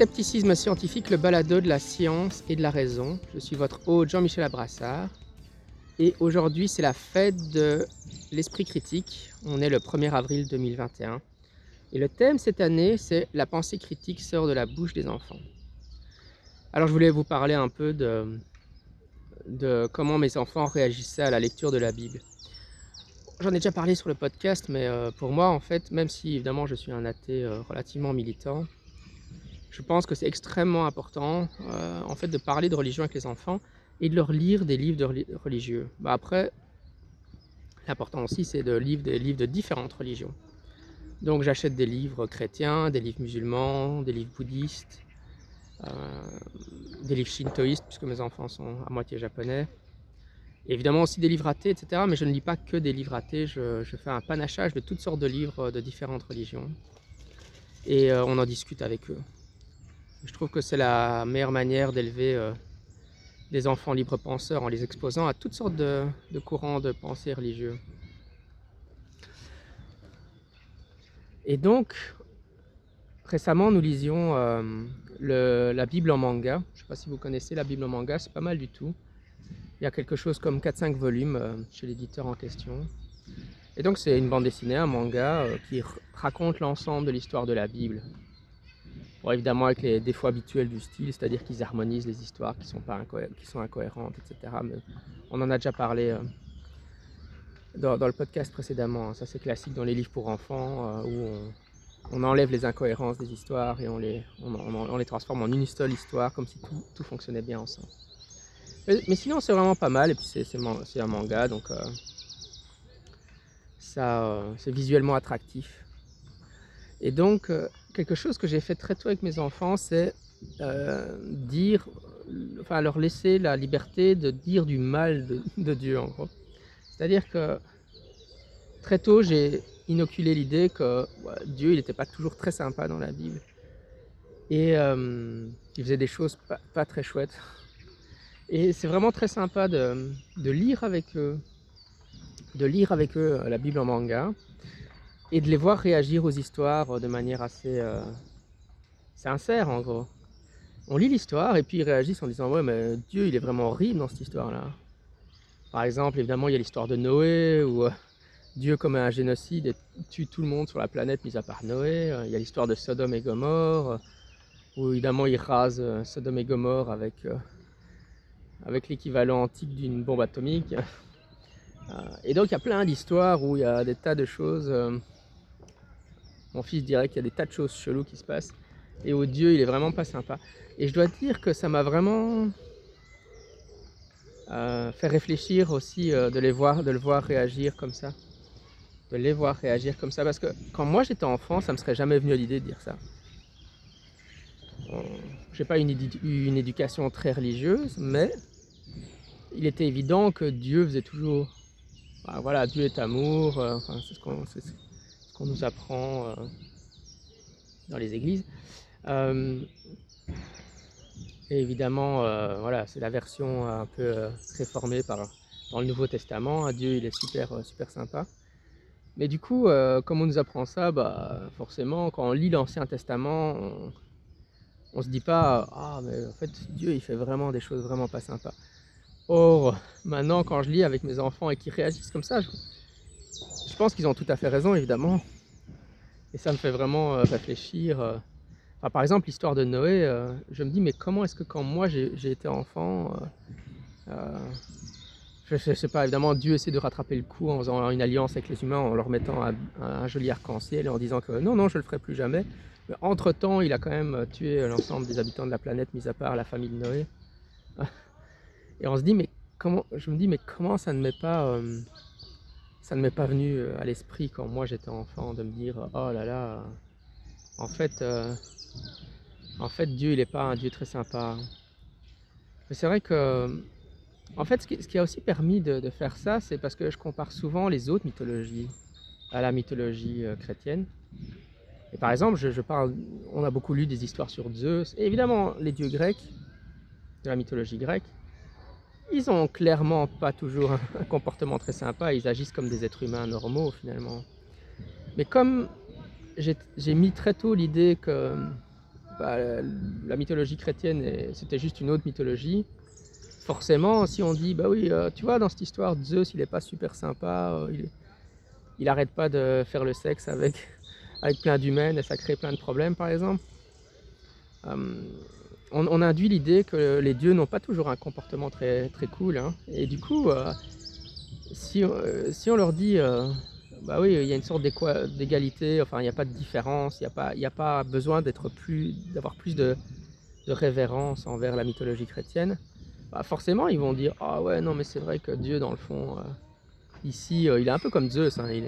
Scepticisme scientifique, le balado de la science et de la raison. Je suis votre hôte Jean-Michel Abrassard. Et aujourd'hui, c'est la fête de l'esprit critique. On est le 1er avril 2021. Et le thème cette année, c'est la pensée critique sort de la bouche des enfants. Alors, je voulais vous parler un peu de, de comment mes enfants réagissaient à la lecture de la Bible. J'en ai déjà parlé sur le podcast, mais euh, pour moi, en fait, même si évidemment je suis un athée euh, relativement militant, je pense que c'est extrêmement important euh, en fait de parler de religion avec les enfants et de leur lire des livres religieux. Bah, après, l'important aussi c'est de lire des livres de différentes religions. Donc j'achète des livres chrétiens, des livres musulmans, des livres bouddhistes, euh, des livres shintoïstes puisque mes enfants sont à moitié japonais. évidemment aussi des livres athées, etc. Mais je ne lis pas que des livres athées, je, fais un panachage de toutes sortes de livres de différentes religions. Et euh, on en discute avec eux. Je trouve que c'est la meilleure manière d'élever euh, des enfants libres penseurs en les exposant à toutes sortes de, courants de pensée religieux. Et donc, récemment, nous lisions euh, la Bible en manga. Je ne sais pas si vous connaissez la Bible en manga, c'est pas mal du tout. Il y a quelque chose comme 4-5 volumes euh, chez l'éditeur en question. Et donc, c'est une bande dessinée, un manga, qui raconte l'ensemble de l'histoire de la Bible. Bon, évidemment avec les défauts habituels du style, c'est-à-dire qu'ils harmonisent les histoires qui sont, pas qui sont incohérentes, etc. Mais on en a déjà parlé euh, dans, le podcast précédemment. Ça c'est classique dans les livres pour enfants, euh, où on, enlève les incohérences des histoires et on les, on, les transforme en une seule histoire, comme si tout, fonctionnait bien ensemble. Mais, sinon c'est vraiment pas mal, et puis c'est un manga, donc euh, ça c'est visuellement attractif. Et donc, quelque chose que j'ai fait très tôt avec mes enfants, c'est euh, dire, enfin leur laisser la liberté de dire du mal de, Dieu en gros. C'est-à-dire que très tôt, j'ai inoculé l'idée que Dieu, il n'était pas toujours très sympa dans la Bible. Et euh, il faisait des choses pas, très chouettes. Et c'est vraiment très sympa de, lire avec eux, de lire avec eux la Bible en manga et de les voir réagir aux histoires euh, de manière assez euh, sincère en gros. On lit l'histoire et puis ils réagissent en disant ouais mais Dieu il est vraiment horrible dans cette histoire là. Par exemple évidemment il y a l'histoire de Noé où euh, Dieu commet un génocide et tue tout le monde sur la planète mis à part Noé. Il y a l'histoire de Sodome et Gomorre où évidemment il rase Sodome et Gomorre avec, avec l'équivalent antique d'une bombe atomique. Et donc il y a plein d'histoires où il y a des tas de choses mon fils dirait qu'il y a des tas de choses cheloues qui se passent. Et au Dieu, il est vraiment pas sympa. Et je dois dire que ça m'a vraiment euh, fait réfléchir aussi euh, de, les voir, de le voir réagir comme ça. De les voir réagir comme ça. Parce que quand moi j'étais enfant, ça me serait jamais venu à l'idée de dire ça. Je n'ai pas une, une éducation très religieuse, mais il était évident que Dieu faisait toujours. Bah, voilà, Dieu est amour. Euh, c'est ce qu'on qu'on nous apprend euh, dans les églises. Euh, évidemment, euh, voilà, c'est la version un peu réformée par, dans le Nouveau Testament. Dieu, il est super, super sympa. Mais du coup, comme on nous apprend ça, bah, forcément, quand on lit l'Ancien Testament, on, ne se dit pas ah mais en fait Dieu il fait vraiment des choses vraiment pas sympas. Or maintenant quand je lis avec mes enfants et qu'ils réagissent comme ça, je, je pense qu'ils ont tout à fait raison, évidemment. Et ça me fait vraiment euh, réfléchir. Euh. par exemple, l'histoire de Noé, euh, je me dis, mais comment est-ce que quand moi j'ai été enfant, je, ne sais pas, évidemment, Dieu essaie de rattraper le coup en faisant une alliance avec les humains, en leur mettant un, joli arc-en-ciel et en disant que non, non, je le ferai plus jamais. Entre-temps, il a quand même tué l'ensemble des habitants de la planète, mis à part la famille de Noé. Et on se dit, mais comment, je me dis, mais comment ça ne m'est pas, ça ne m'est pas venu euh, à l'esprit quand moi j'étais enfant de me dire, oh là là, en fait, euh, en fait Dieu il n'est pas un Dieu très sympa. Mais c'est vrai que, en fait, ce qui, a aussi permis de, faire ça, c'est parce que je compare souvent les autres mythologies à la mythologie chrétienne. Et par exemple, je, parle, on a beaucoup lu des histoires sur Zeus, et évidemment les dieux grecs, de la mythologie grecque, ils ont clairement pas toujours un comportement très sympa, ils agissent comme des êtres humains normaux finalement. Mais comme j'ai mis très tôt l'idée que bah, la mythologie chrétienne c'était juste une autre mythologie, forcément si on dit bah oui, euh, tu vois dans cette histoire Zeus il est pas super sympa, euh, il, il arrête pas de faire le sexe avec, avec plein d'humains et ça crée plein de problèmes par exemple. Hum, on, induit l'idée que les dieux n'ont pas toujours un comportement très, très cool. Hein. Et du coup, euh, si, euh, si, on leur dit, euh, bah oui, il y a une sorte d'égalité, enfin, il n'y a pas de différence, il n'y a, pas, a pas besoin d'être plus, d'avoir plus de, révérence envers la mythologie chrétienne, bah forcément, ils vont dire, ah ouais, non, mais c'est vrai que Dieu, dans le fond, ici, il est un peu comme Zeus. Hein, il,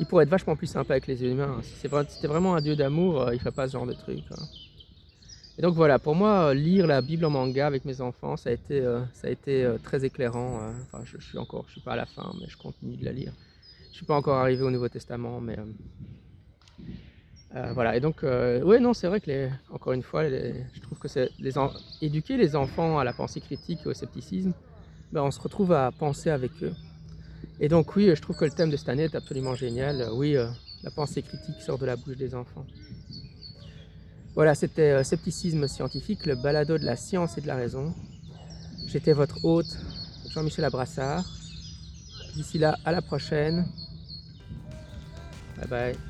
il pourrait être vachement plus sympa avec les humains. Si c'était vraiment un Dieu d'amour, il ne ferait pas ce genre de truc. Hein. Et donc voilà, pour moi, lire la Bible en manga avec mes enfants, ça a été, euh, ça a été euh, très éclairant. Euh. enfin, je, suis encore, je suis pas à la fin, mais je continue de la lire. Je suis pas encore arrivé au Nouveau Testament, mais voilà. Et donc, oui, non, c'est vrai que encore une fois, je trouve que les éduquer les enfants à la pensée critique et au scepticisme, ben, on se retrouve à penser avec eux. Et donc oui, je trouve que le thème de cette année est absolument génial. Oui, la pensée critique sort de la bouche des enfants. Voilà, c'était euh, Scepticisme scientifique, le balado de la science et de la raison. J'étais votre hôte, Jean-Michel Abrassard. D'ici là, à la prochaine. Bye bye.